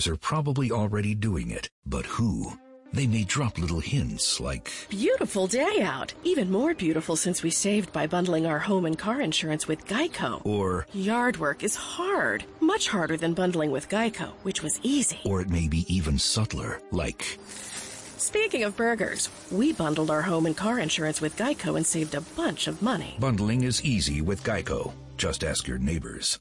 neighbors are probably already doing it. But who? They may drop little hints like, Beautiful day out. Even more beautiful since we saved by bundling our home and car insurance with Geico. or, Yard work is hard. Much harder than bundling with Geico, which was easy. or it may be even subtler, like, Speaking of burgers, we bundled our home and car insurance with Geico and saved a bunch of money. bundling is easy with Geico. Just ask your neighbors.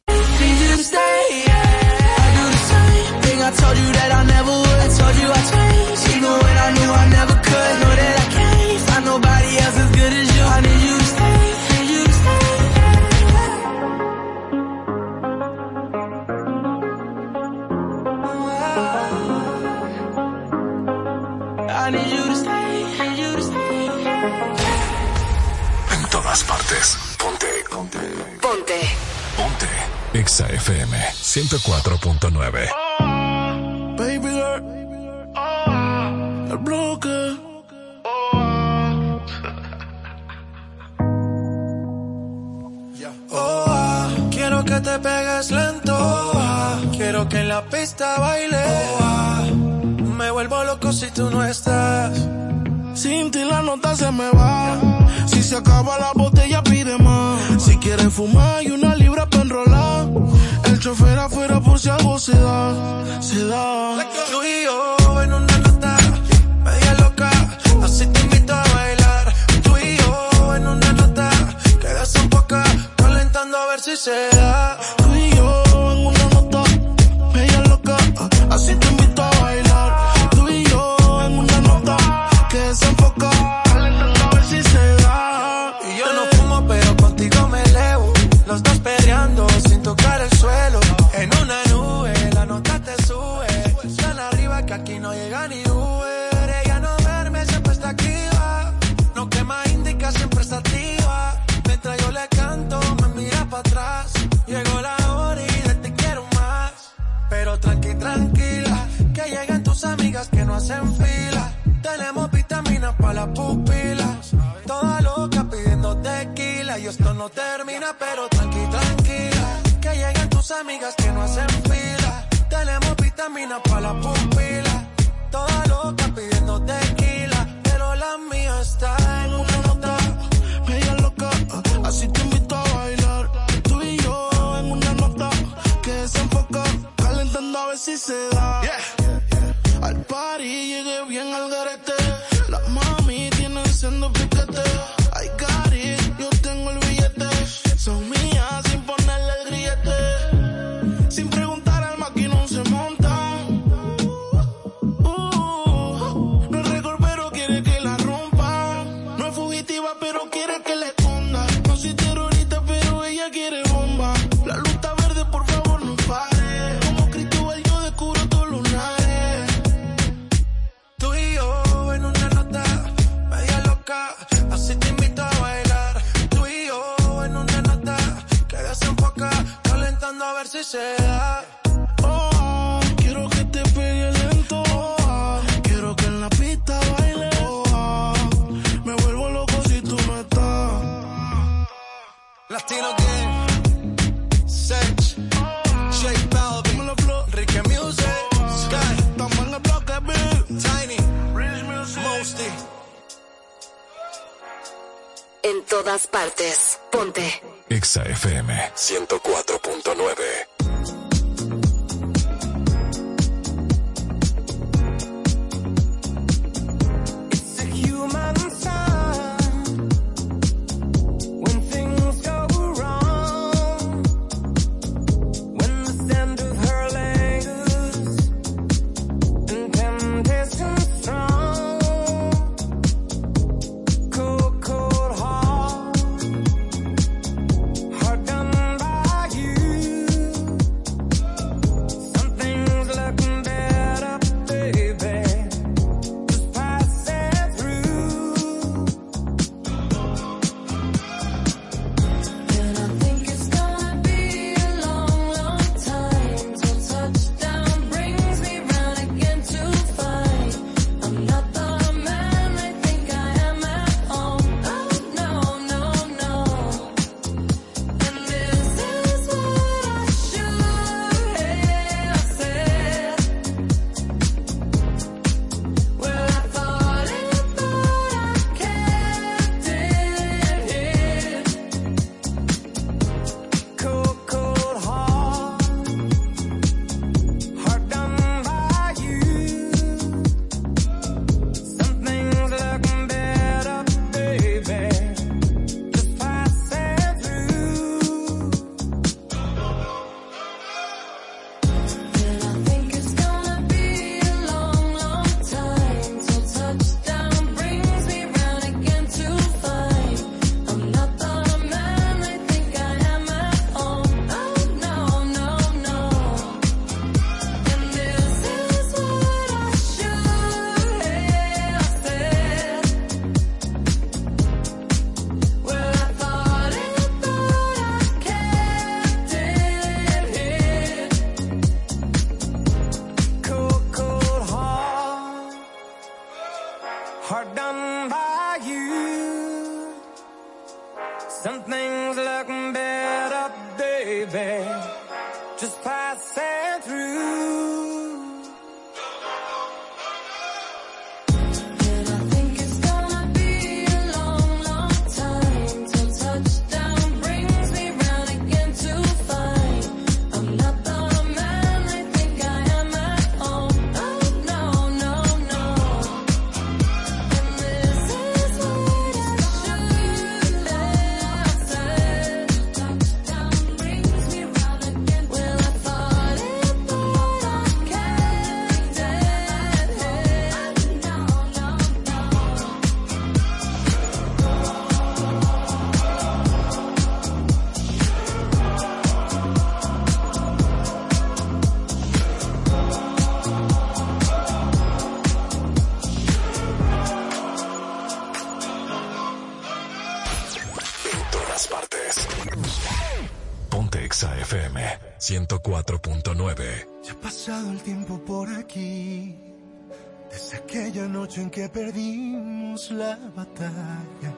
En todas partes. Ponte. Ponte. Ponte. Ponte. Exa FM 104.9. Baby girl, el bloque. Oh, ah, quiero que te pegues lento. Oh, ah, quiero que en la pista baile. Oh, ah, me vuelvo loco si tú no estás. Sin ti la nota se me va. Si se acaba la botella, pide más. Si quieres fumar y una libra para enrolar. Chofer afuera por si algo se da. Se da. Tú y yo en una nota media loca. Así te invito a bailar. Tú y yo en una nota que desenfoca. Calentando a ver si se ni Uber. Ella no duerme, siempre está activa. No quema indica, siempre está activa. Mientras yo le canto, me mira para atrás. Llegó la hora y de te quiero más. Pero tranqui, tranquila, que lleguen tus amigas que no hacen fila. Tenemos vitaminas para las pupilas. Toda loca pidiendo tequila. Y esto no termina, pero tranqui, tranquila. Que lleguen tus amigas que no hacen fila. Tenemos vitaminas para las pupilas. Ponte. Exa FM 104.9. Some things look better, baby. Noche en que perdimos la batalla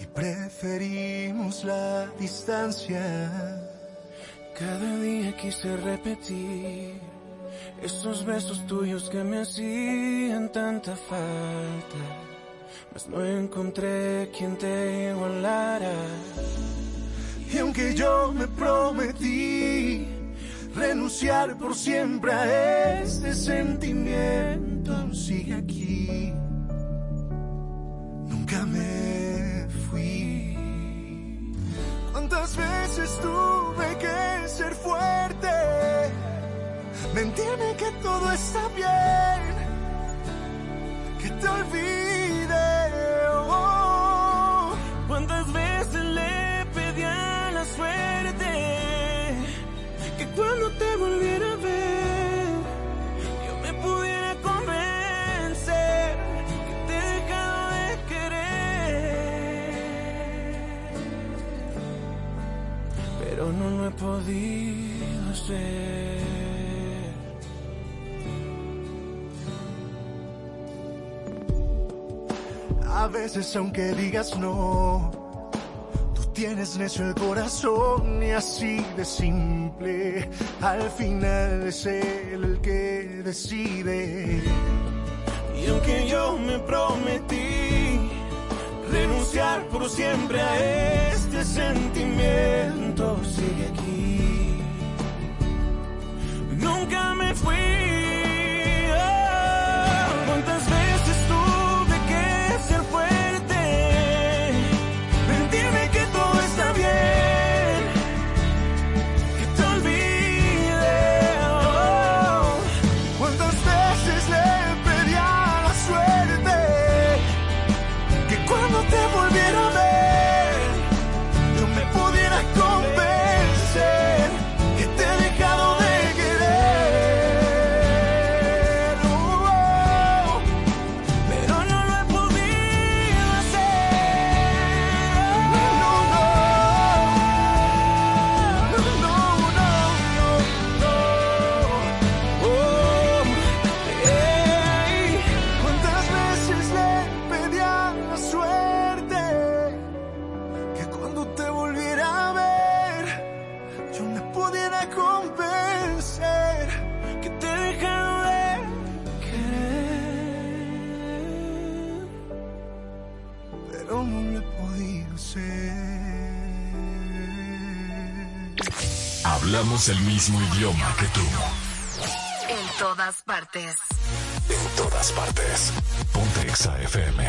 y preferimos la distancia. Cada día quise repetir esos besos tuyos que me hacían tanta falta, mas no encontré quien te igualara. Y aunque yo me prometí renunciar por siempre a este sentimiento, sigue aquí. Nunca me fui. ¿Cuántas veces tuve que ser fuerte? Mentirme que todo está bien, que te olvide. A veces aunque digas no, tú tienes necio el corazón y así de simple. Al final es él el que decide. Y aunque yo me prometí renunciar por siempre a este sentimiento, sigue aquí. Nunca me fui. Hablamos el mismo idioma que tú. En todas partes. En todas partes. Ponte Exa FM.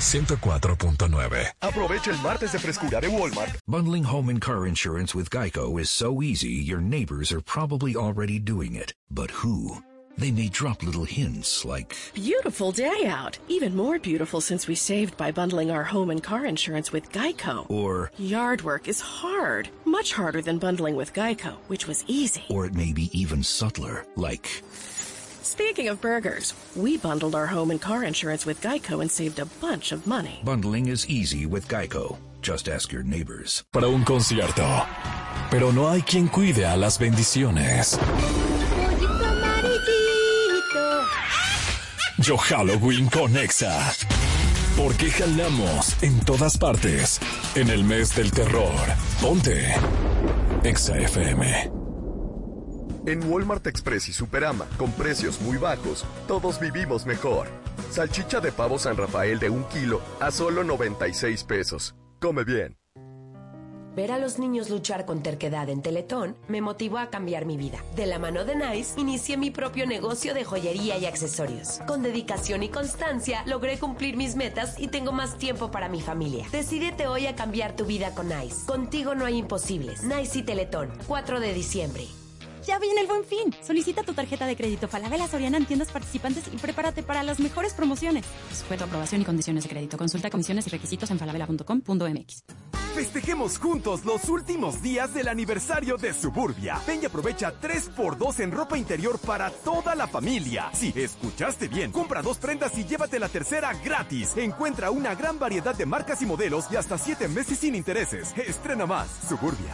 104.9. Aprovecha el martes de frescura de Walmart. Bundling home and car insurance with Geico is so easy, your neighbors are probably already doing it. But who? They may drop little hints like, Beautiful day out. Even more beautiful since we saved by bundling our home and car insurance with Geico. or, Yard work is hard. Much harder than bundling with Geico, which was easy. or it may be even subtler, like, Speaking of burgers, we bundled our home and car insurance with Geico and saved a bunch of money. bundling is easy with Geico. Just ask your neighbors. Para un concierto. Pero no hay quien cuide a las bendiciones. Yo Halloween con Exa. Porque jalamos en todas partes. En el mes del terror. Ponte. Exa FM. En Walmart Express y Superama, con precios muy bajos, todos vivimos mejor. Salchicha de pavo San Rafael de un kilo a solo 96 pesos. Come bien. Ver a los niños luchar con terquedad en Teletón me motivó a cambiar mi vida. De la mano de Nice, inicié mi propio negocio de joyería y accesorios. Con dedicación y constancia, logré cumplir mis metas y tengo más tiempo para mi familia. Decídete hoy a cambiar tu vida con Nice. Contigo no hay imposibles. Nice y Teletón, 4 de diciembre. Ya viene el buen fin. Solicita tu tarjeta de crédito Falabella Soriana en tiendas participantes y prepárate para las mejores promociones. Sujeto a aprobación y condiciones de crédito. Consulta condiciones y requisitos en falabella.com.mx. Festejemos juntos los últimos días del aniversario de Suburbia. Ven y aprovecha 3x2 en ropa interior para toda la familia. Si escuchaste bien, compra dos prendas y llévate la tercera gratis. Encuentra una gran variedad de marcas y modelos y hasta 7 meses sin intereses. Estrena más. Suburbia.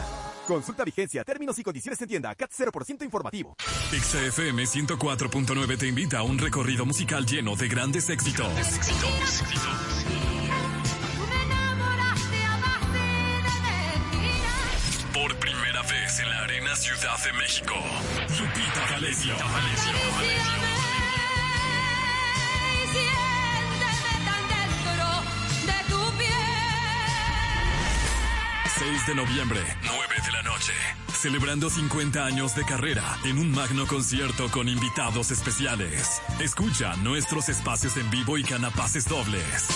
Consulta vigencia, términos y condiciones en tienda. CAT 0% informativo. XFM 104.9 te invita a un recorrido musical lleno de grandes éxitos. Por primera vez en la Arena Ciudad de México, Lupita D'Alessio. 6 de noviembre, 9 de la Celebrando 50 años de carrera en un magno concierto con invitados especiales. Escucha nuestros espacios en vivo y canapaces dobles.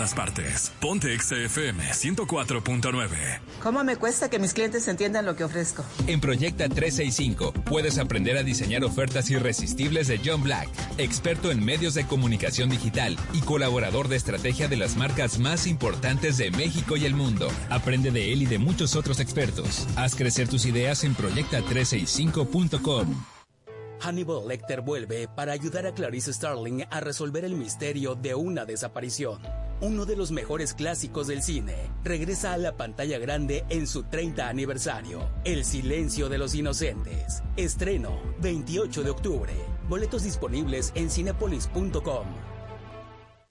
Todas partes. Ponte XFM 104.9. ¿Cómo me cuesta que mis clientes entiendan lo que ofrezco? En Proyecta 365 puedes aprender a diseñar ofertas irresistibles de John Black, experto en medios de comunicación digital y colaborador de estrategia de las marcas más importantes de México y el mundo. Aprende de él y de muchos otros expertos. Haz crecer tus ideas en proyecta365.com. Hannibal Lecter vuelve para ayudar a Clarice Starling a resolver el misterio de una desaparición. Uno de los mejores clásicos del cine regresa a la pantalla grande en su 30 aniversario. El silencio de los inocentes. Estreno 28 de octubre. Boletos disponibles en cinepolis.com.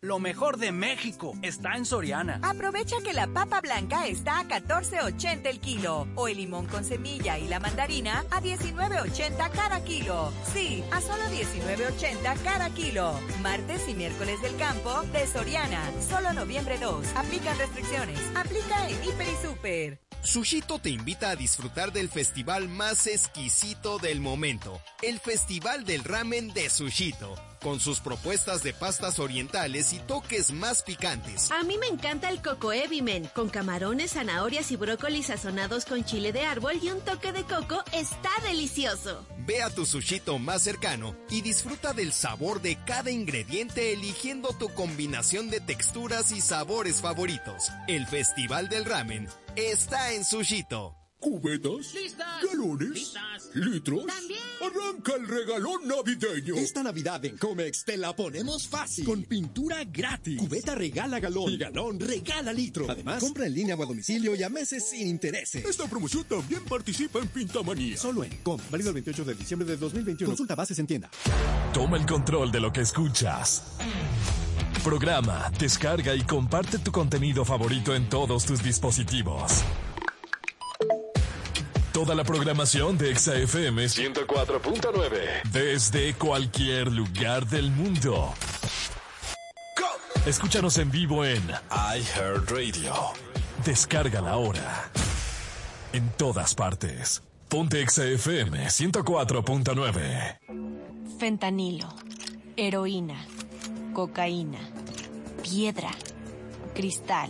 Lo mejor de México está en Soriana. Aprovecha que la papa blanca está a 14.80 el kilo o el limón con semilla y la mandarina a 19.80 cada kilo. Sí, a solo 19.80 cada kilo. Martes y miércoles del campo de Soriana. Solo noviembre 2. Aplican restricciones. Aplica en Hiper y Super. Sushito te invita a disfrutar del festival más exquisito del momento, el Festival del Ramen de Sushito, con sus propuestas de pastas orientales y toques más picantes. A mí me encanta el coco ebimen, con camarones, zanahorias y brócoli sazonados con chile de árbol y un toque de coco, está delicioso. Ve a tu Sushito más cercano y disfruta del sabor de cada ingrediente eligiendo tu combinación de texturas y sabores favoritos. El Festival del Ramen está en Sushito. ¿Cubetas? ¿Listas? ¿Galones? ¿Listas? ¿Litros? También. Arranca el regalón navideño. Esta Navidad en Comex te la ponemos fácil. Con pintura gratis. Cubeta regala galón. Y galón regala litro. Además, compra en línea o a domicilio y a meses sin intereses. Esta promoción también participa en Pintamanía. Solo en Com. Válido el 28 de diciembre de 2021. Consulta bases en tienda. Toma el control de lo que escuchas. Programa, descarga y comparte tu contenido favorito en todos tus dispositivos. Toda la programación de ExaFM 104.9 desde cualquier lugar del mundo. Escúchanos en vivo en iHeartRadio. Descárgala ahora. En todas partes. Ponte ExaFM 104.9. Fentanilo, heroína, cocaína, piedra, cristal.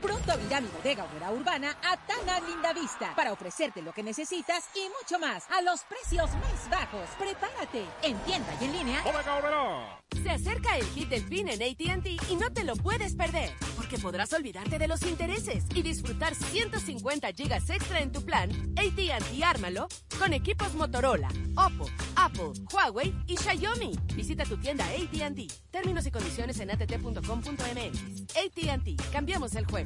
Pronto abrirá mi bodega obrera urbana a Tana Linda Vista para ofrecerte lo que necesitas y mucho más a los precios más bajos. Prepárate en tienda y en línea. ¡Bodega obrera! Se acerca el hit del fin en ATT y no te lo puedes perder, porque podrás olvidarte de los intereses y disfrutar 150 gigas extra en tu plan ATT Ármalo con equipos Motorola, Oppo, Apple, Huawei y Xiaomi. Visita tu tienda ATT. Términos y condiciones en att.com.mx. ATT. Cambiamos el juego.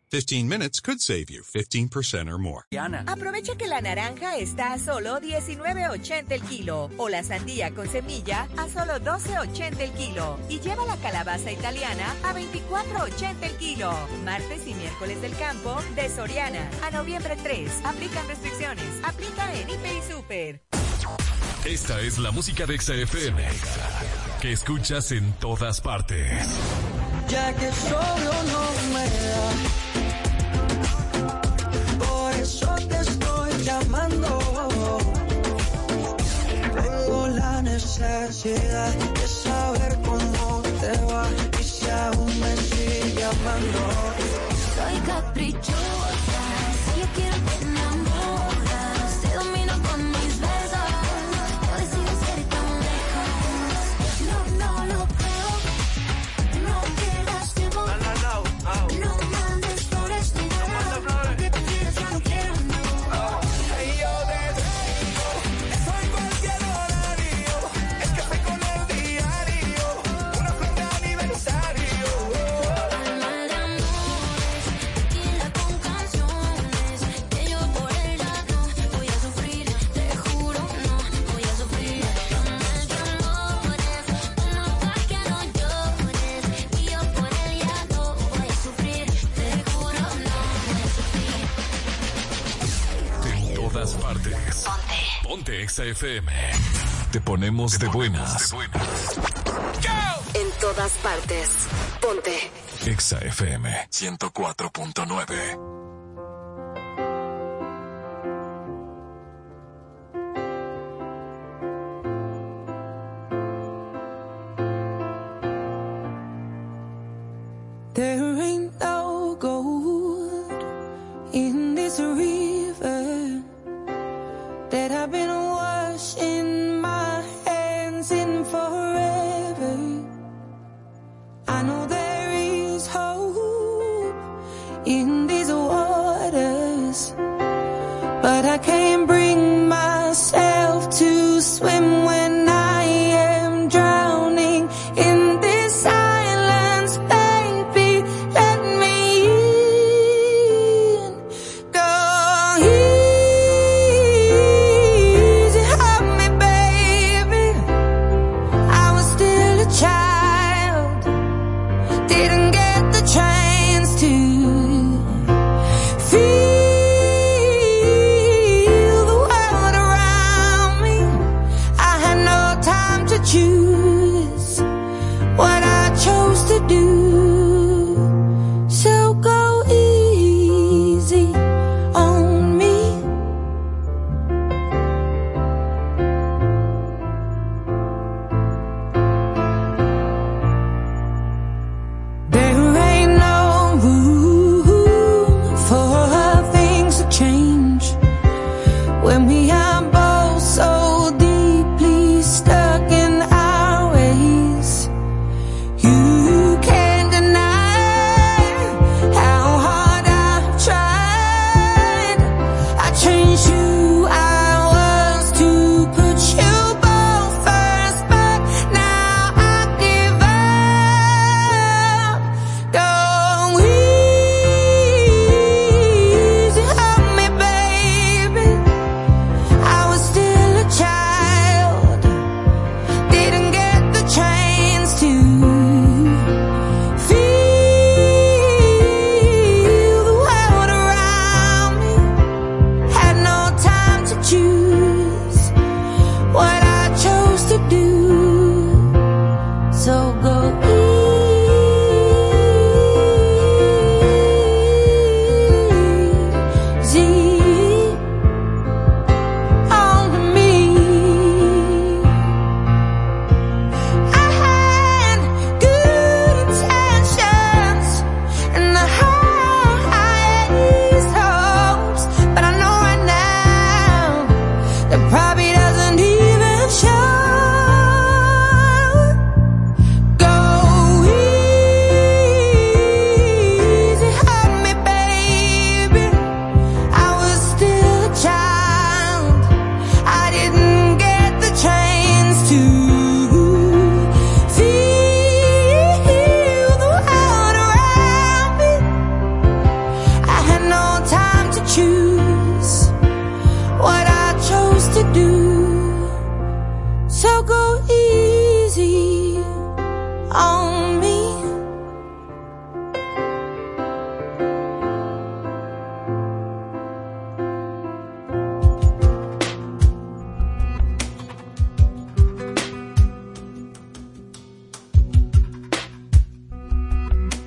15 minutes could save you 15% or more. Aprovecha que la naranja está a solo 19.80 el kilo o la sandía con semilla a solo 12.80 el kilo y lleva la calabaza italiana a 24.80 el kilo. Martes y miércoles del campo de Soriana a noviembre 3. Aplican restricciones. Aplica en IP y Super. Esta es la música de XFM que escuchas en todas partes. Ya que solo no me saciedad de saber cómo te va y si aún me sigue amando. de Exa FM. Te ponemos, de, buenas. de buenas. En todas partes. Ponte. Exa FM 104.9.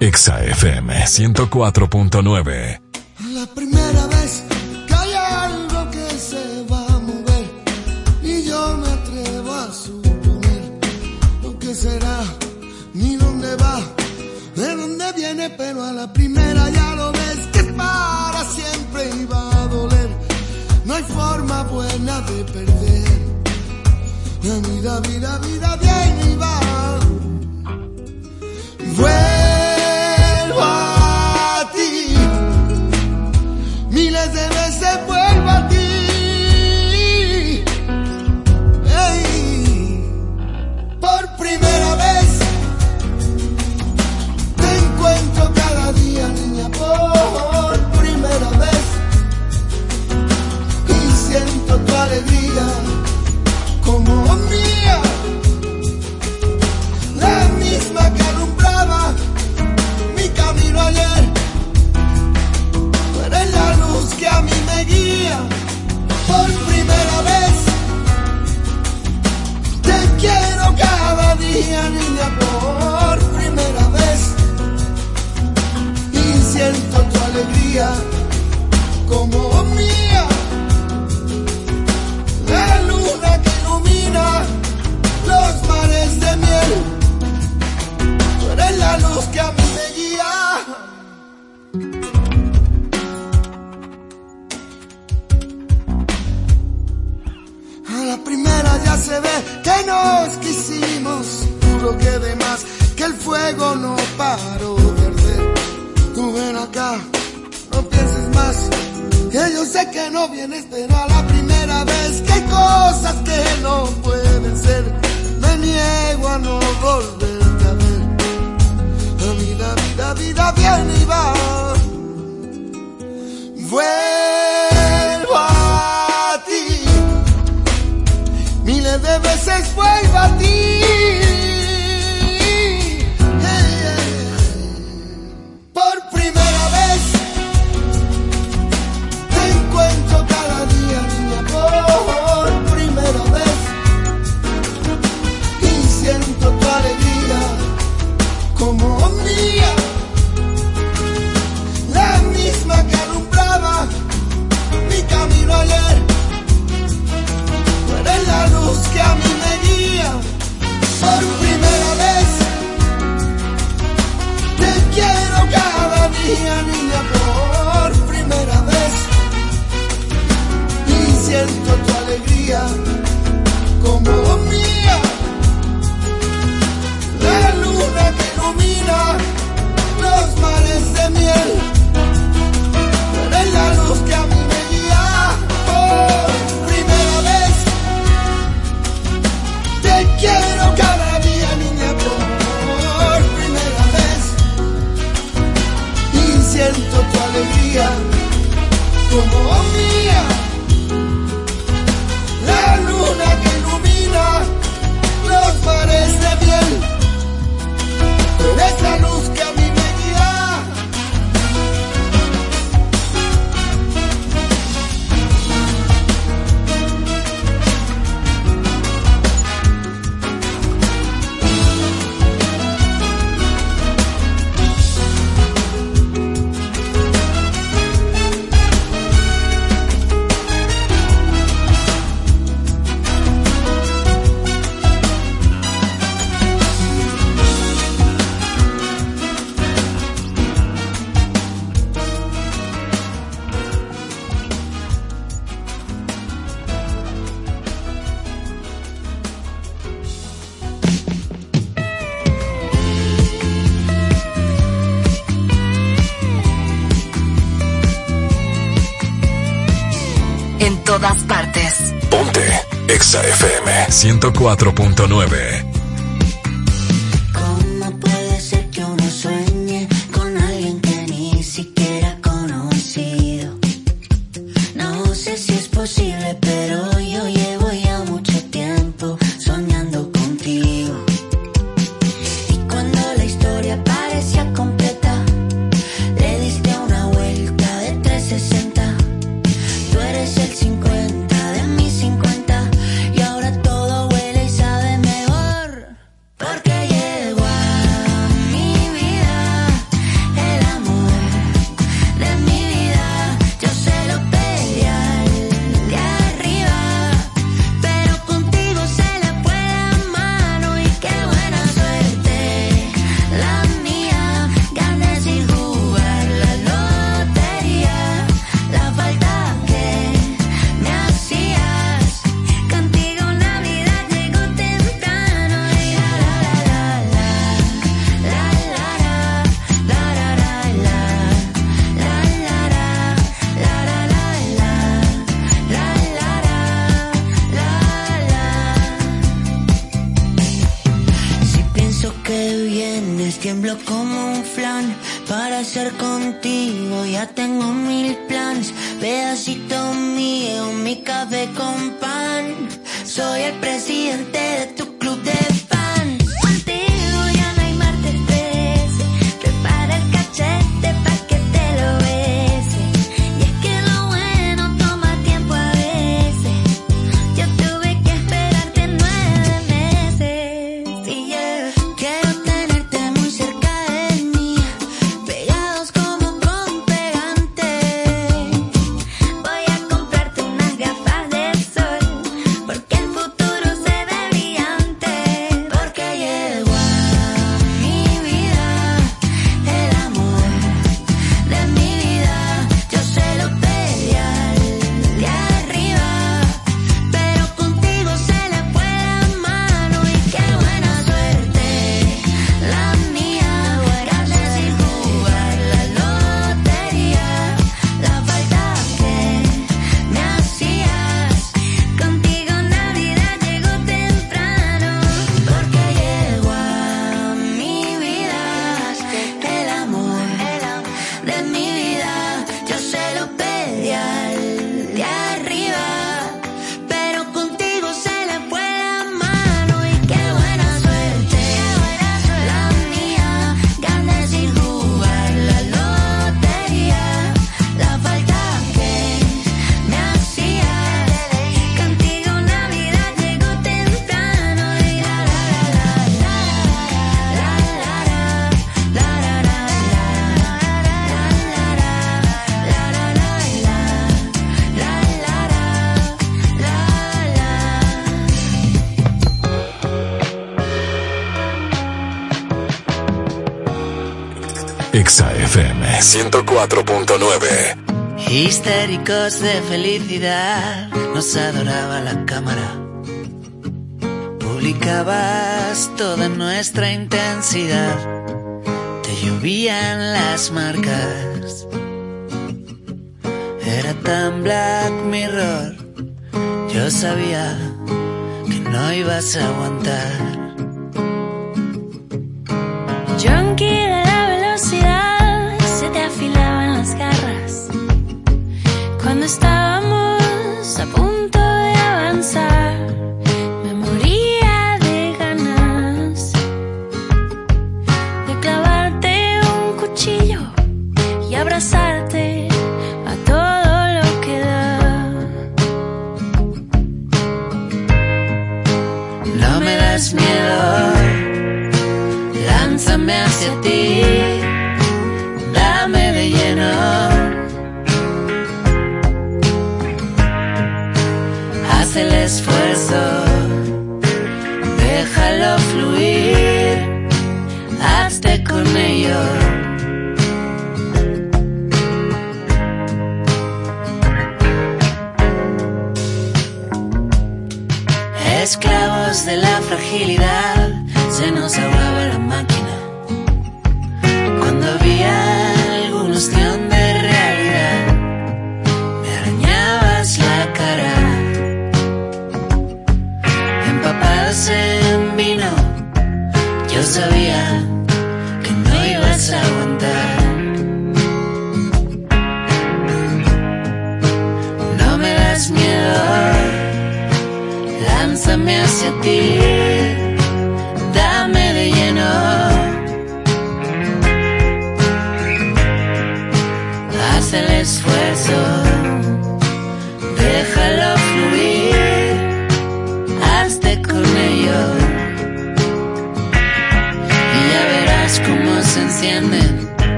Exa FM 104.9. de veces Exa FM 104.9. 104.9. Histéricos de felicidad, nos adoraba la cámara. Publicabas toda nuestra intensidad, te llovían las marcas. Era tan Black Mirror, yo sabía que no ibas a aguantar. Junkie stop esclavos de la fragilidad.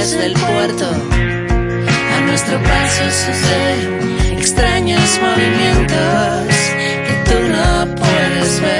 desde el puerto. A nuestro paso suceden extraños movimientos que tú no puedes ver.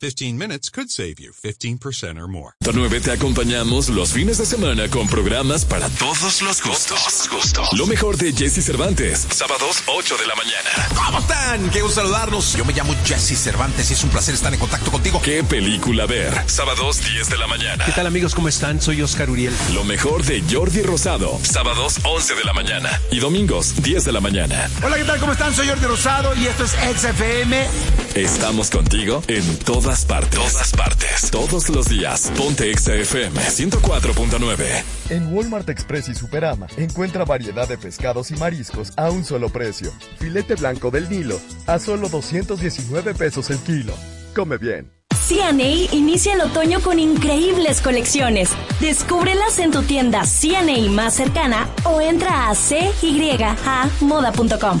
15 minutes could save you 15% or more. 9 te acompañamos los fines de semana con programas para todos los gustos. Lo mejor de Jesse Cervantes, sábados 8 de la mañana. ¿Cómo están? Qué gusto saludarlos. Yo me llamo Jesse Cervantes y es un placer estar en contacto contigo. ¿Qué película ver? Sábados 10 de la mañana. ¿Qué tal amigos? ¿Cómo están? Soy Oscar Uriel. Lo mejor de Jordi Rosado, sábados 11 de la mañana y domingos 10 de la mañana. Hola, ¿qué tal? ¿Cómo están? Soy Jordi Rosado y esto es XFM. Estamos contigo en todas partes. Todas partes. Todos los días. Ponte XFM 104.9. En Walmart Express y Superama encuentra variedad de pescados y mariscos a un solo precio. Filete blanco del Nilo a solo 219 pesos el kilo. Come bien. CNA inicia el otoño con increíbles colecciones. Descúbrelas en tu tienda CNA más cercana o entra a cyhamoda.com.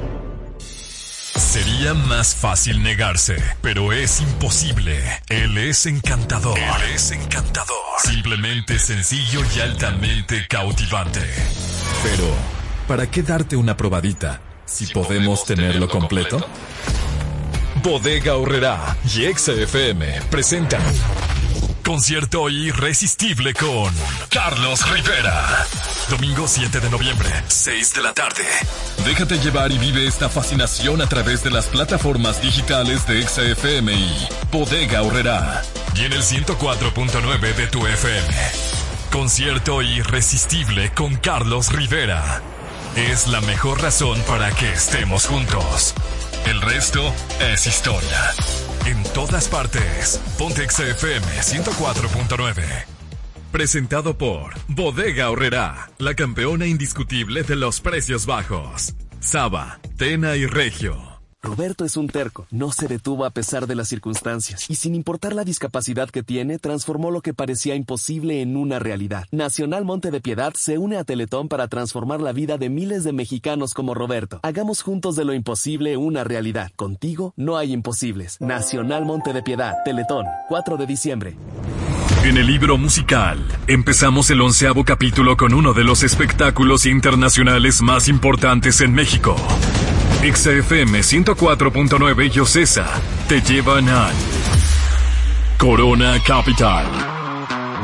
Sería más fácil negarse, pero es imposible. Él es encantador. Él es encantador. Simplemente sencillo y altamente cautivante. Pero, ¿para qué darte una probadita si, podemos, tenerlo completo? Bodega Horrera y XFM presentan concierto irresistible con Carlos Rivera. Domingo 7 de noviembre, 6 de la tarde. Déjate llevar y vive esta fascinación a través de las plataformas digitales de XFM y Bodega Horrera. Y en el 104.9 de tu FM. Concierto irresistible con Carlos Rivera. Es la mejor razón para que estemos juntos. El resto es historia. En todas partes. Ponte XFM 104.9. Presentado por Bodega Horrera, la campeona indiscutible de los precios bajos. Saba, Tena y Regio. Roberto es un terco, no se detuvo a pesar de las circunstancias y sin importar la discapacidad que tiene, transformó lo que parecía imposible en una realidad. Nacional Monte de Piedad se une a Teletón para transformar la vida de miles de mexicanos como Roberto. Hagamos juntos de lo imposible una realidad. Contigo no hay imposibles. Nacional Monte de Piedad, Teletón, 4 de diciembre. En el libro musical, empezamos el onceavo capítulo con uno de los espectáculos internacionales más importantes en México. XFM 104.9 y Ocesa te llevan al Corona Capital.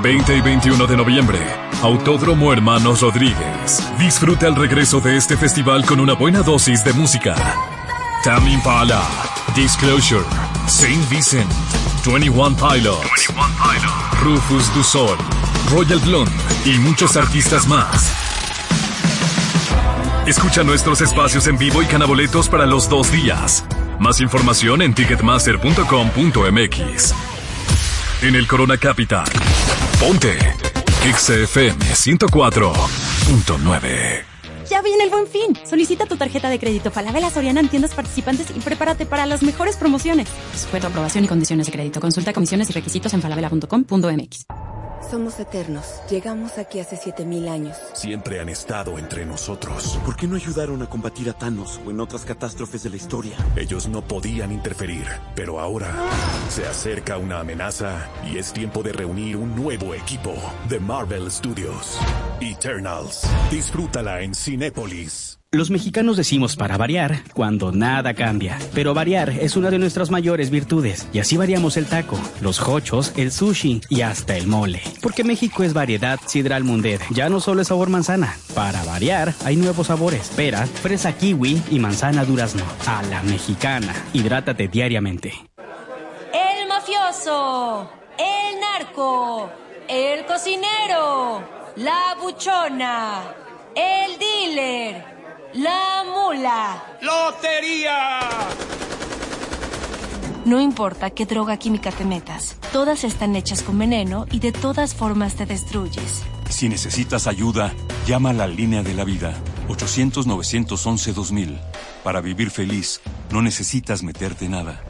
20 y 21 de noviembre, Autódromo Hermanos Rodríguez. Disfruta el regreso de este festival con una buena dosis de música. Tame Impala, Disclosure, Saint Vincent, 21 Pilots, Rufus Du Sol, Royal Blonde y muchos artistas más. Escucha nuestros espacios en vivo y canaboletos para los dos días. Más información en ticketmaster.com.mx. En el Corona Capital. Ponte. XFM 104.9. Ya viene el buen fin. Solicita tu tarjeta de crédito Falabella Soriana en tiendas participantes y prepárate para las mejores promociones. Sujeto a aprobación y condiciones de crédito. Consulta comisiones y requisitos en falabella.com.mx. Somos eternos. Llegamos aquí hace 7000 años. Siempre han estado entre nosotros. ¿Por qué no ayudaron a combatir a Thanos o en otras catástrofes de la historia? Ellos no podían interferir, pero ahora se acerca una amenaza y es tiempo de reunir un nuevo equipo de Marvel Studios. Eternals. Disfrútala en Cinépolis. Los mexicanos decimos para variar cuando nada cambia, pero variar es una de nuestras mayores virtudes y así variamos el taco, los hochos, el sushi y hasta el mole. Porque México es variedad sidral mundet, ya no solo es sabor manzana. Para variar hay nuevos sabores, pera, fresa kiwi y manzana durazno. A la mexicana, hidrátate diariamente. El mafioso, el narco, el cocinero, la buchona, el dealer. La mula. ¡Lotería! No importa qué droga química te metas, todas están hechas con veneno y de todas formas te destruyes. Si necesitas ayuda, llama a la línea de la vida 800-911-2000. Para vivir feliz, no necesitas meterte nada.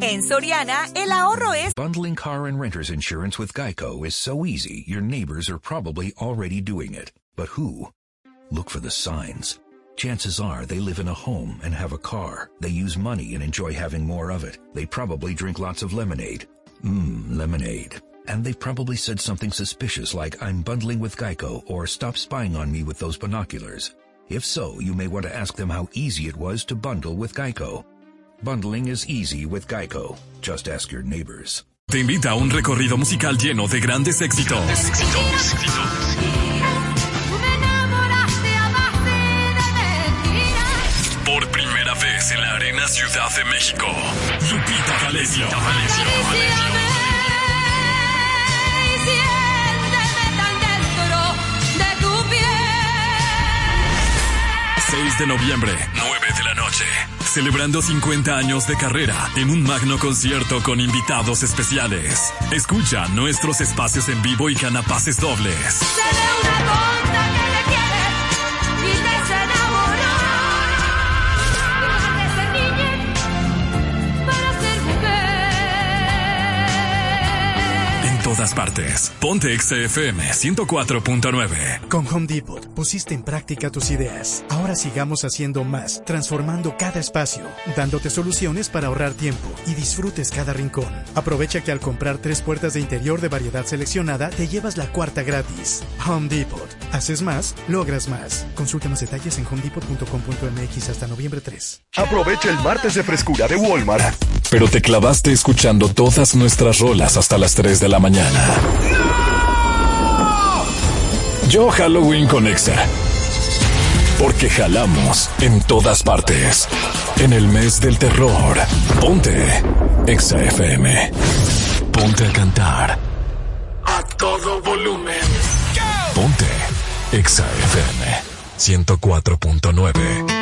En Soriana, el ahorro es Bundling car and renter's insurance with Geico is so easy, your neighbors are probably already doing it. But who? Look for the signs. Chances are they live in a home and have a car. They use money and enjoy having more of it. They probably drink lots of lemonade. Mmm, lemonade. And they probably said something suspicious like, I'm bundling with Geico or stop spying on me with those binoculars. If so, you may want to ask them how easy it was to bundle with Geico. Bundling is easy with Geico. Just ask your neighbors. Te invita a un recorrido musical lleno de grandes éxitos. Por primera vez en la Arena Ciudad de México, Lupita D'Alessio. 6 de noviembre, 9 de la noche. Celebrando 50 años de carrera en un magno concierto con invitados especiales. Escucha nuestros espacios en vivo y gana pases dobles. Todas partes. Ponte XFM 104.9. Con Home Depot pusiste en práctica tus ideas. Ahora sigamos haciendo más, transformando cada espacio, dándote soluciones para ahorrar tiempo y disfrutes cada rincón. Aprovecha que al comprar tres puertas de interior de variedad seleccionada te llevas la cuarta gratis. Home Depot. Haces más, logras más. Consulta más detalles en homedepot.com.mx hasta noviembre 3. Aprovecha el martes de frescura de Walmart. Pero te clavaste escuchando todas nuestras rolas hasta las 3 de la mañana. Yo Halloween con Exa. Porque jalamos en todas partes. En el mes del terror. Ponte Exa FM. Ponte a cantar. A todo volumen. Ponte Exa FM 104.9.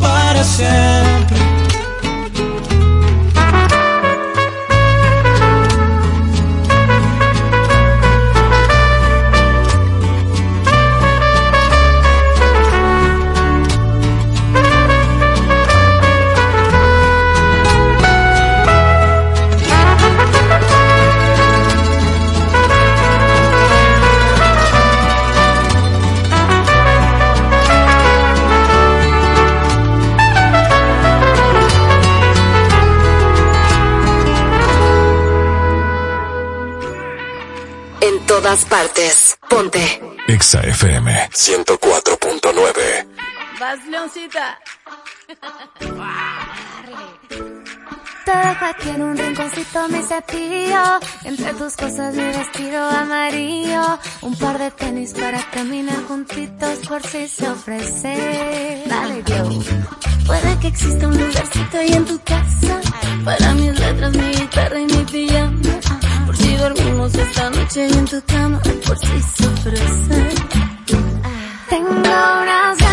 Para siempre. Todas partes. Ponte. Exa FM 104.9. Vas, Leoncita. Te dejo aquí en un rinconcito mi cepillo Entre tus cosas mi vestido amarillo Un par de tenis para caminar juntitos por si se ofrece Dale, Joe Puede que exista un lugarcito ahí en tu casa Para mis letras, mi guitarra y mi pijama Por si dormimos esta noche en tu cama Por si se Tengo unas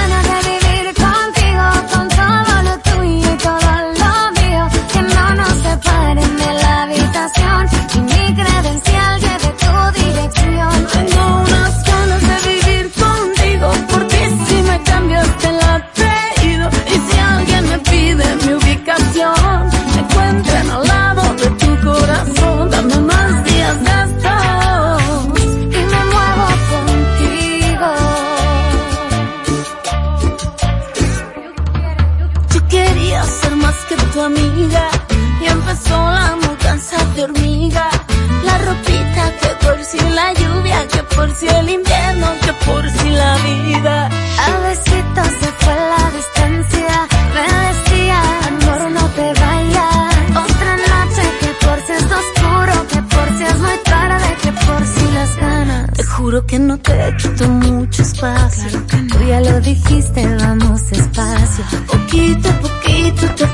por si el invierno, que por si la vida. A besitos se fue la distancia Me decía, amor no te vayas Otra noche que por si es oscuro Que por si es muy tarde Que por si las ganas Te juro que no te quito mucho espacio. Tú ya lo dijiste, vamos despacio Poquito a poquito te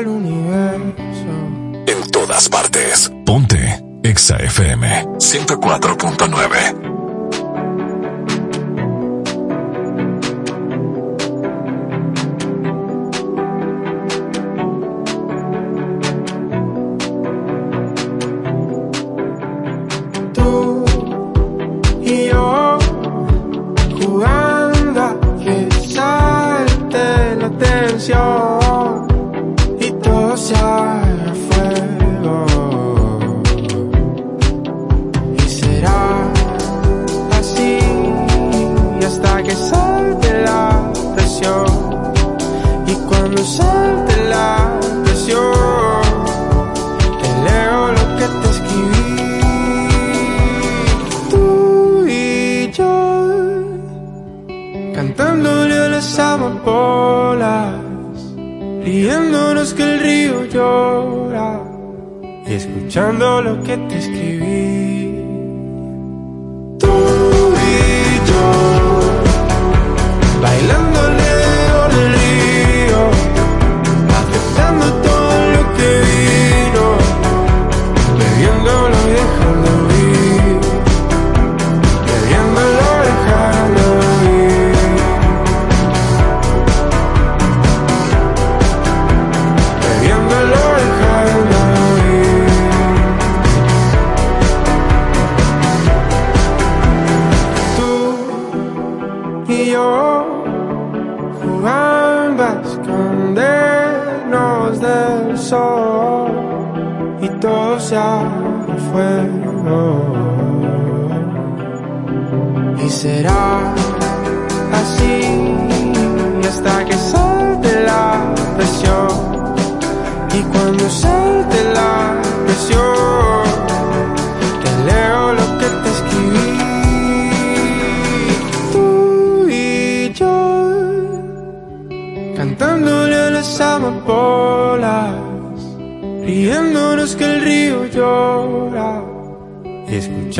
del universo. En todas partes. Ponte Exa FM 104.9.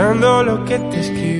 escuchando lo que te escribí.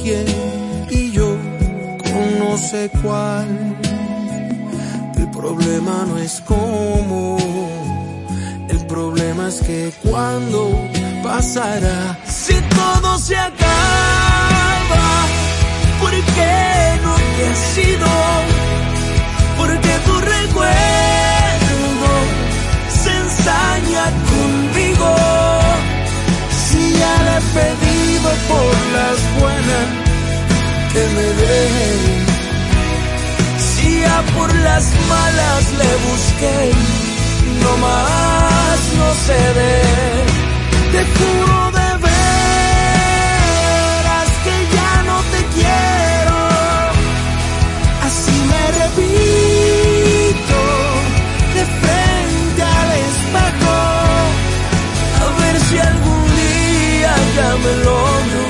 Quién y yo con no sé cuál. El problema no es cómo, el problema es que cuando pasará. Si todo se acaba, ¿por qué no te has ido? Porque tu recuerdo se ensaña conmigo. Si ya le he por las buenas que me dejen. Si ya por las malas le busqué, no más no cede. Te juro de veras que ya no te quiero. Así me repito ya me logro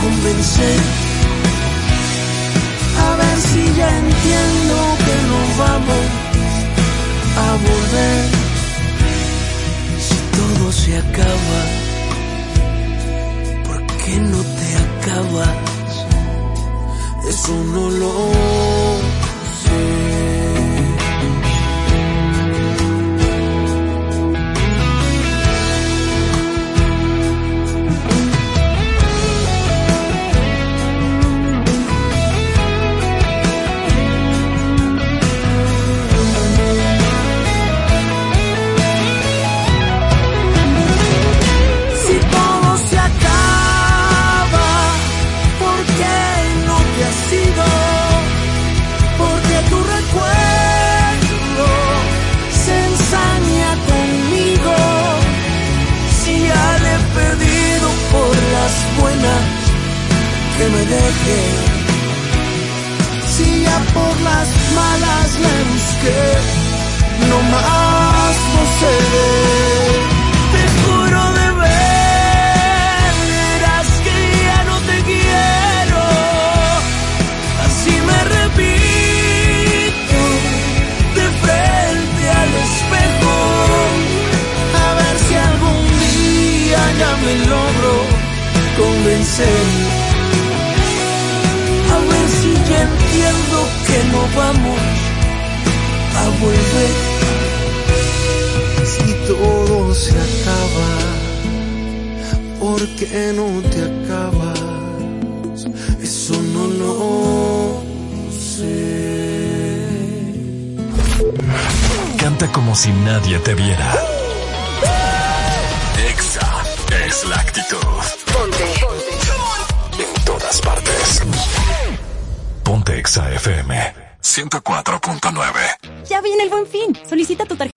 convencer. A ver si ya entiendo que nos vamos a volver. Si todo se acaba, ¿por qué no te acabas? Eso no lo sé. Pedido por las me malas le busqué, no más seré. Te juro de veras que ya no te quiero, así me repito de frente al espejo, a ver si algún día ya me logro convencer. Ya entiendo que no vamos a volver. Si todo se acaba, ¿por qué no te acabas? Eso no lo sé. Canta como si nadie te viera. Exa es la actitud. Ponte. Ponte Exa FM 104.9. Ya viene el buen fin. Solicita tu tarjeta.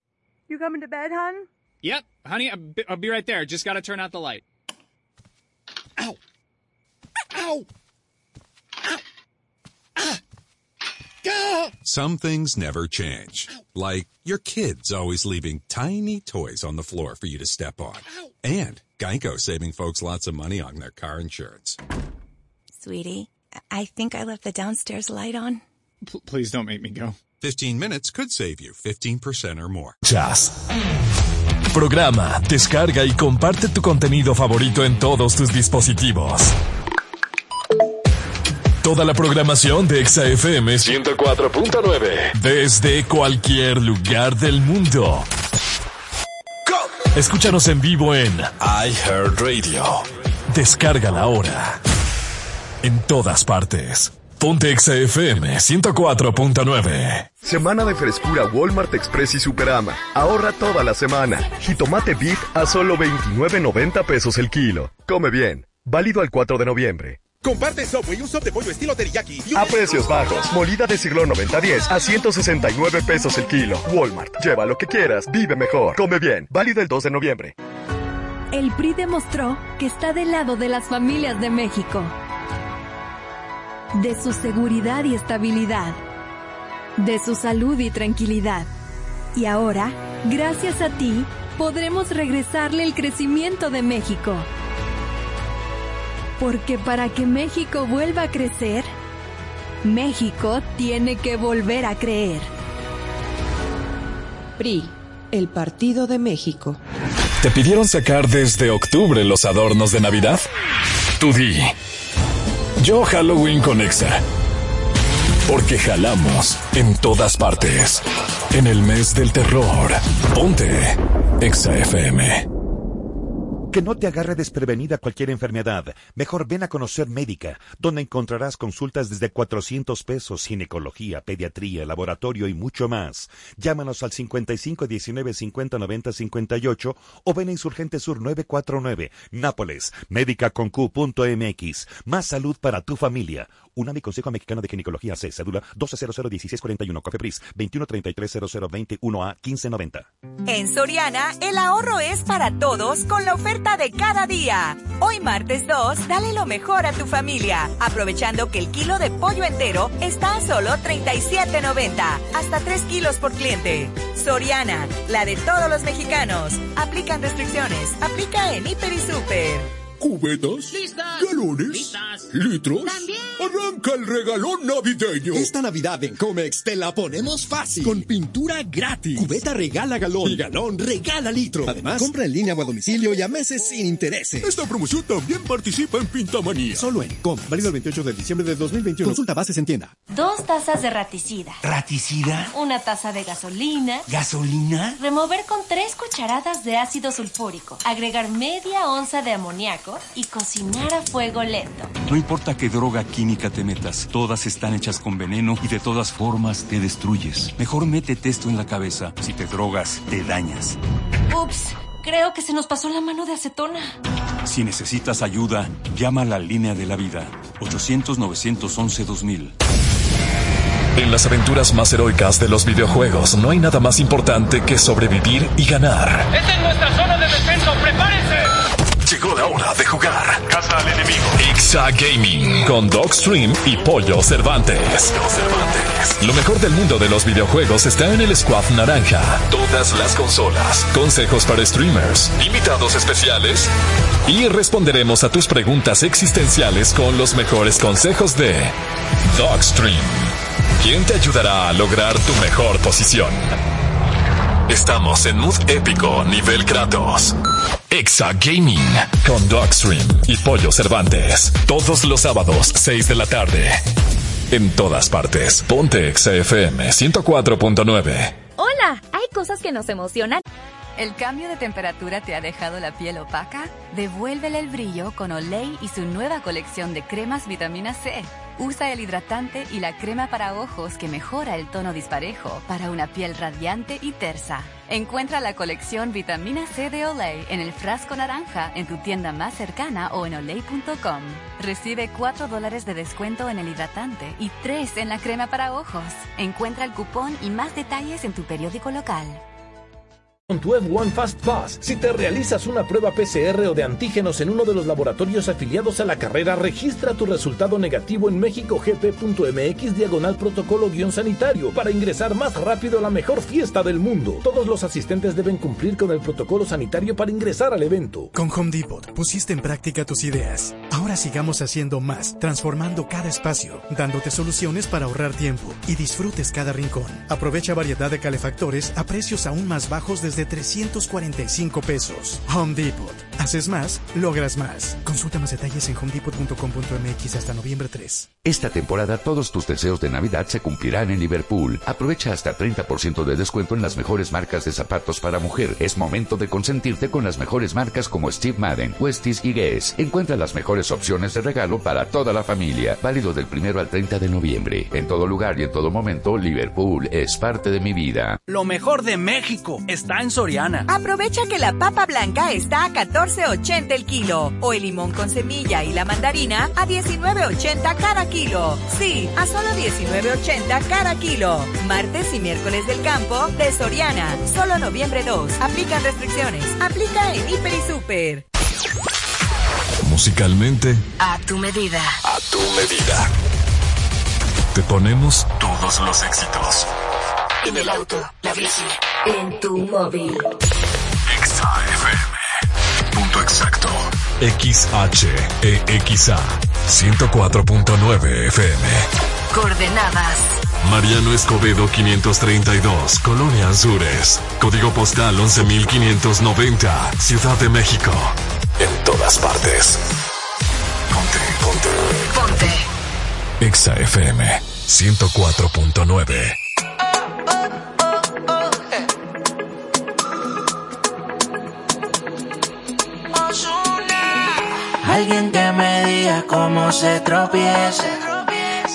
You coming to bed, hon? Yep, honey, I'll be, I'll be right there. Just gotta turn out the light. Ow! Ow! Ow! Ah! Gah! Some things never change. Like your kids always leaving tiny toys on the floor for you to step on. And Geico saving folks lots of money on their car insurance. Sweetie, I think I left the downstairs light on. P- please don't make me go. 15 minutes could save you 15% or more. Jazz. Programa, descarga y comparte tu contenido favorito en todos tus dispositivos. Toda la programación de Exa FM 104.9 desde cualquier lugar del mundo. Escúchanos en vivo en iHeartRadio. Descárgala ahora. En todas partes. Ponte Exa FM 104.9. Semana de frescura Walmart Express y Superama. Ahorra toda la semana. Jitomate Beef a solo 29.90 pesos el kilo. Come bien. Válido al 4 de noviembre. Comparte Subway un sop de pollo estilo teriyaki. y un- A precios bajos. Molida de siglo 90-10 a 169 pesos el kilo. Walmart. Lleva lo que quieras. Vive mejor. Come bien. Válido el 2 de noviembre. El PRI demostró que está del lado de las familias de México, de su seguridad y estabilidad, de su salud y tranquilidad. Y ahora, gracias a ti, podremos regresarle el crecimiento de México. Porque para que México vuelva a crecer, México tiene que volver a creer. PRI, el Partido de México. ¿Te pidieron sacar desde octubre los adornos de Navidad? Tú di. Yo Halloween con Exa. Porque jalamos en todas partes. En el mes del terror. Ponte Exa FM. Que no te agarre desprevenida cualquier enfermedad. Mejor ven a conocer Médica, donde encontrarás consultas desde 400 pesos, ginecología, pediatría, laboratorio y mucho más. Llámanos al 55 19 50 90 58 o ven a Insurgente Sur 949, Nápoles, médica.com.mx. Más salud para tu familia. UNAMI Consejo Mexicano de Ginecología C, cédula 12001641, Cofepris 21330021A 1590. En Soriana, el ahorro es para todos con la oferta de cada día. Hoy martes 2, dale lo mejor a tu familia, aprovechando que el kilo de pollo entero está a solo 37.90, hasta 3 kilos por cliente. Soriana, la de todos los mexicanos. Aplican restricciones, aplica en Hiper y Super. ¿Cubetas? ¿Galones? ¿Litros? Arranca el regalón navideño. Esta Navidad en Comex te la ponemos fácil. Con pintura gratis. Cubeta regala galón. Y galón regala litro. Además, compra en línea o a domicilio y a meses sin intereses. Esta promoción también participa en Pintamanía. Solo en Com. Válido el 28 de diciembre de 2021. Consulta bases en tienda. Dos tazas de raticida. ¿Raticida? Una taza de gasolina. ¿Gasolina? Remover con tres cucharadas de ácido sulfúrico. Agregar media onza de amoníaco y cocinar a fuego lento. No importa qué droga química te metas, todas están hechas con veneno y de todas formas te destruyes. Mejor métete esto en la cabeza. Si te drogas, te dañas. Ups, creo que se nos pasó la mano de acetona. Si necesitas ayuda, llama a la línea de la vida. 800-911-2000. En las aventuras más heroicas de los videojuegos no hay nada más importante que sobrevivir y ganar. ¡Esta es nuestra zona de defensa! ¡Prepárense! La hora de jugar. casa al enemigo. Exa Gaming con Dogstream y Pollo Cervantes. Lo mejor del mundo de los videojuegos está en el Squad Naranja. Todas las consolas, consejos para streamers, invitados especiales y responderemos a tus preguntas existenciales con los mejores consejos de Dogstream. ¿Quién te ayudará a lograr tu mejor posición? Estamos en Mood Épico Nivel Kratos. Exa Gaming con Dogstream y Pollo Cervantes. Todos los sábados, 6 de la tarde. En todas partes. Ponte Exa FM 104.9. Hola, hay cosas que nos emocionan. ¿El cambio de temperatura te ha dejado la piel opaca? Devuélvele el brillo con Olay y su nueva colección de cremas vitamina C. Usa el hidratante y la crema para ojos que mejora el tono disparejo para una piel radiante y tersa. Encuentra la colección Vitamina C de Olay en el frasco naranja en tu tienda más cercana o en olay.com. Recibe 4 dólares de descuento en el hidratante y 3 en la crema para ojos. Encuentra el cupón y más detalles en tu periódico local. Con tu F1 Fast Pass, si te realizas una prueba PCR o de antígenos en uno de los laboratorios afiliados a la carrera, registra tu resultado negativo en mexicogp.mx diagonal protocolo guion sanitario para ingresar más rápido a la mejor fiesta del mundo. Todos los asistentes deben cumplir con el protocolo sanitario para ingresar al evento. Con Home Depot pusiste en práctica tus ideas. Ahora sigamos haciendo más, transformando cada espacio, dándote soluciones para ahorrar tiempo y disfrutes cada rincón. Aprovecha variedad de calefactores a precios aún más bajos desde de 345 pesos. Home Depot. Haces más, logras más. Consulta más detalles en homedepot.com.mx hasta noviembre 3. Esta temporada todos tus deseos de Navidad se cumplirán en Liverpool. Aprovecha hasta 30% de descuento en las mejores marcas de zapatos para mujer. Es momento de consentirte con las mejores marcas como Steve Madden, Westies y Guess. Encuentra las mejores opciones de regalo para toda la familia. Válido del primero al 30 de noviembre. En todo lugar y en todo momento, Liverpool es parte de mi vida. Lo mejor de México está en Soriana. Aprovecha que la papa blanca está a 14.80 el kilo o el limón con semilla y la mandarina a 19.80 cada kilo. Sí, a solo 19.80 cada kilo. Martes y miércoles del campo de Soriana. Solo noviembre 2. Aplican restricciones. Aplica en Hiper y Super. Musicalmente, A tu medida. a tu medida. Te ponemos todos los éxitos. En el auto, la bici, en tu móvil. Exa Exacto. XHEXA. 104.9 FM. Coordenadas. Mariano Escobedo 532, Colonia Azures. Código postal 11590, Ciudad de México. En todas partes. Ponte, ponte. Ponte. Exa FM 104.9. Alguien que me diga cómo se tropieza.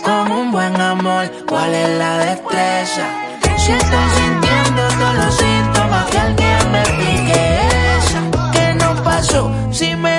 Con un buen amor, cuál es la destreza. Si estoy sintiendo todos los síntomas, que alguien me explique eso. ¿Qué nos pasó? Si me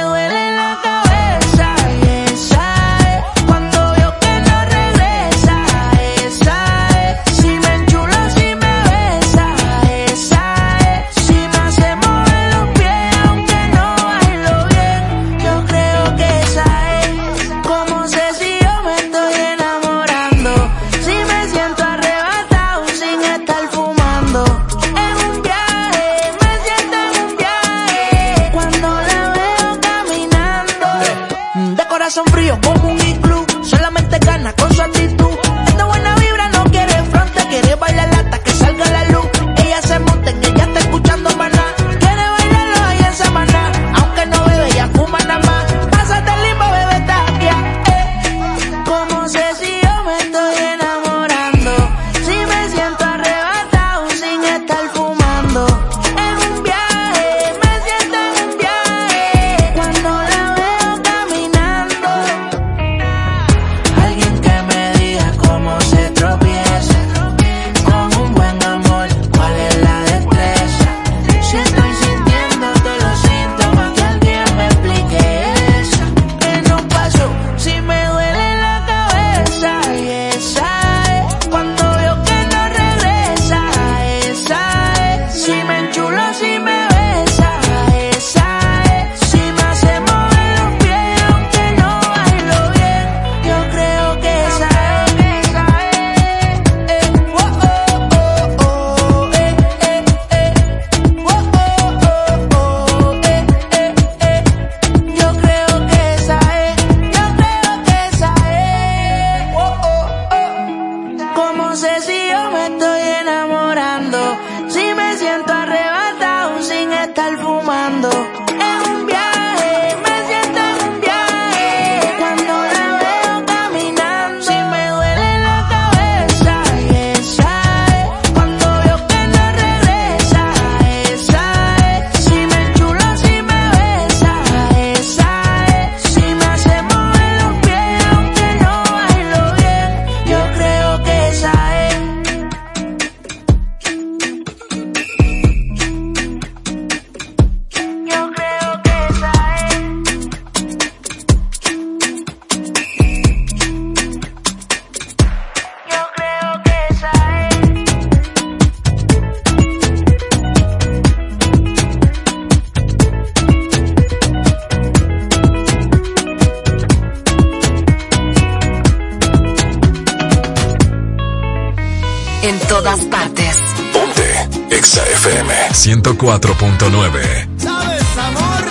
104.9. ¿Sabes, amor?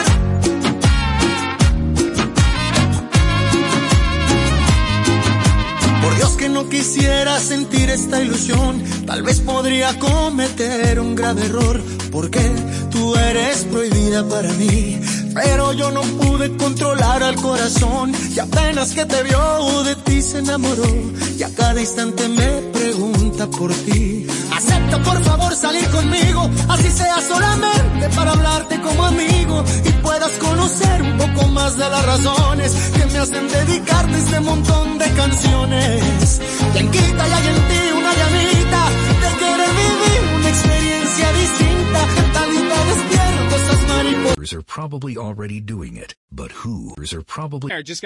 Por Dios que no quisiera sentir esta ilusión, tal vez podría cometer un grave error, porque tú eres prohibida para mí. Pero yo no pude controlar al corazón y apenas que te vio de ti se enamoró y a cada instante me pregunta por ti. Acepta por favor salir conmigo, así sea solamente para hablarte como amigo y puedas conocer un poco más de las razones que me hacen dedicarte este montón de canciones. Quien quita y hay en ti una llamita de querer vivir una experiencia distinta, tal y te despierto esas mariposas. are probably already doing it, but who are probably just